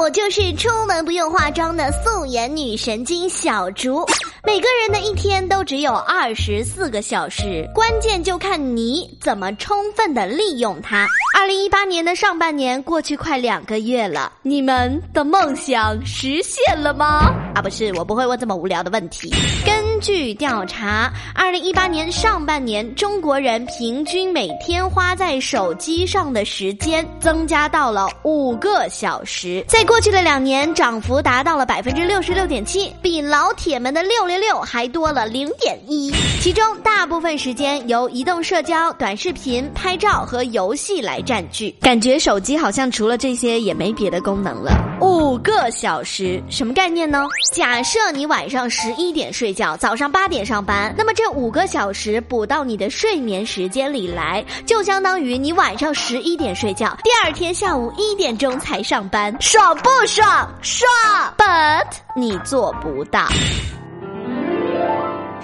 我就是出门不用化妆的素颜女神经小竹。每个人的一天都只有二十四个小时，关键就看你怎么充分的利用它。二零一八年的上半年过去快两个月了，你们的梦想实现了吗？啊，不是，我不会问这么无聊的问题。根据调查，二零一八年上半年中国人平均每天花在手机上的时间增加到了五个小时，在过去的两年涨幅达到了百分之六十六点七，比老铁们的六六六还多了零点一。其中大部分时间由移动社交、短视频、拍照和游戏来占据，感觉手机好像除了这些也没别的功能了。五个小时什么概念呢？假设你晚上十一点睡觉，早上八点上班，那么这五个小时补到你的睡眠时间里来，就相当于你晚上十一点睡觉，第二天下午一点钟才上班，爽不爽？爽！But 你做不到。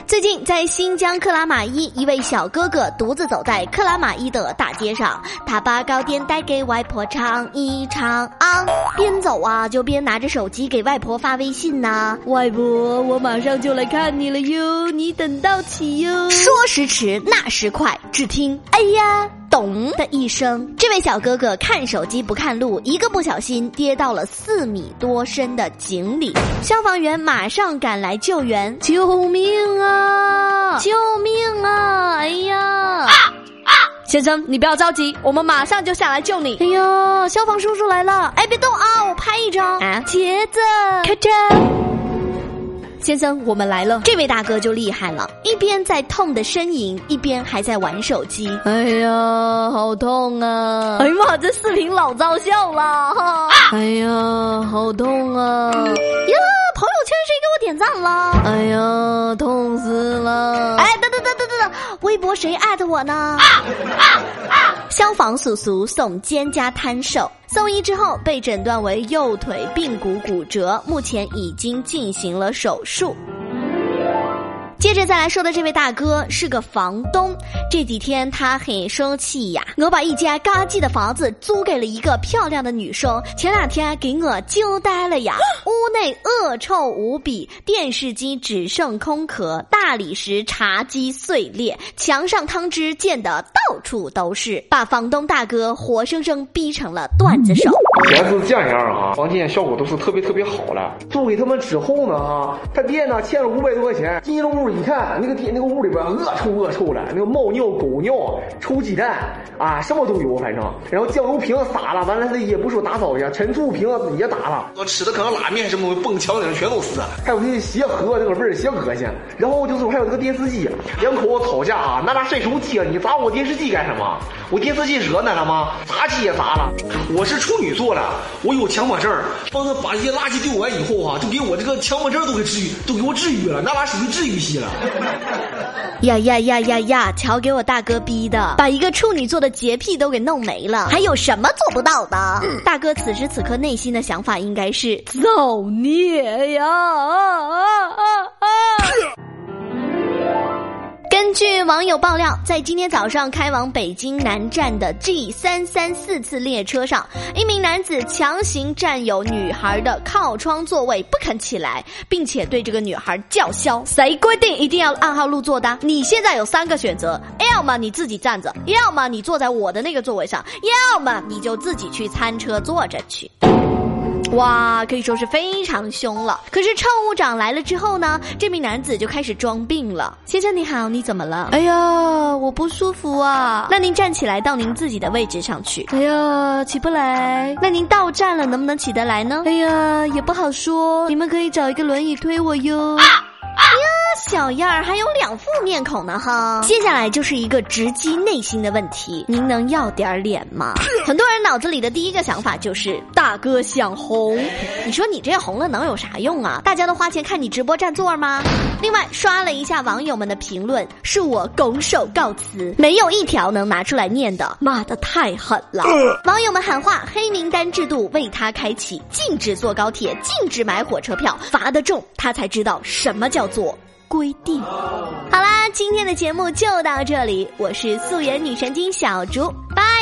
最近，在新疆克拉玛依，一位小哥哥独自走在克拉玛依的大街上，他把糕点带给外婆尝一尝啊，边走啊就边拿着手机给外婆发微信呐。外婆，我马上就来看你了哟，你等到起哟。说时迟，那时快，只听哎呀。咚的一声，这位小哥哥看手机不看路，一个不小心跌到了四米多深的井里。消防员马上赶来救援，救命啊！救命啊！哎呀！先生，你不要着急，我们马上就下来救你。哎呀，消防叔叔来了！哎，别动啊，我拍一张。啊，茄子，开车。先生，我们来了。这位大哥就厉害了，一边在痛的呻吟，一边还在玩手机。哎呀，好痛啊！哎呀妈，这视频老招笑了哈！哎呀，好痛啊！呀，朋友圈谁给我点赞了？哎呀，痛死了！哎，等等等等等等，微博谁艾特我呢？消防叔叔送肩胛摊手。送医之后被诊断为右腿髌骨骨折，目前已经进行了手术。接着再来说的这位大哥是个房东，这几天他很生气呀。我把一间嘎叽的房子租给了一个漂亮的女生，前两天给我惊呆了呀！屋内恶臭无比，电视机只剩空壳，大理石茶几碎裂，墙上汤汁溅得到处都是，把房东大哥活生生逼成了段子手。原是这样啊，房间效果都是特别特别好了。租给他们之后呢，哈，他爹呢欠了五百多块钱，进了屋。一看那个店那个屋里边恶臭恶臭的，那个猫尿狗尿臭鸡蛋啊，什么都有，反正。然后酱油瓶洒了，完了他也不说打扫一下，陈醋瓶也打了。我吃的可能拉面什么蹦墙顶上全都是。还有那鞋盒那个味儿邪恶心。然后就是还有那个电视机，两口子吵架啊，拿拿甩手机啊，你砸我电视机干什么？我电视机热闹了吗？砸机也砸了。我是处女座的，我有强迫症，帮他把这些垃圾丢完以后啊，就给我这个强迫症都给治愈，都给我治愈了，那把属于治愈系了。呀呀呀呀呀！瞧，给我大哥逼的，把一个处女座的洁癖都给弄没了，还有什么做不到的？大哥此时此刻内心的想法应该是造孽呀！根 据网友爆料，在今天早上开往北京南站的 G 三三四次列车上，一名男子强行占有女孩的靠窗座位，不肯起来，并且对这个女孩叫嚣：“谁规定一定要按号入座的？你现在有三个选择，要么你自己站着，要么你坐在我的那个座位上，要么你就自己去餐车坐着去。”哇，可以说是非常凶了。可是乘务长来了之后呢，这名男子就开始装病了。先生你好，你怎么了？哎呀，我不舒服啊。那您站起来到您自己的位置上去。哎呀，起不来。那您到站了，能不能起得来呢？哎呀，也不好说。你们可以找一个轮椅推我哟。小样儿还有两副面孔呢哈！接下来就是一个直击内心的问题，您能要点脸吗？很多人脑子里的第一个想法就是大哥想红，你说你这红了能有啥用啊？大家都花钱看你直播占座吗？另外刷了一下网友们的评论，是我拱手告辞，没有一条能拿出来念的，骂的太狠了。网友们喊话：黑名单制度为他开启，禁止坐高铁，禁止买火车票，罚得重，他才知道什么叫做。规定，好啦，今天的节目就到这里。我是素颜女神经小竹，拜。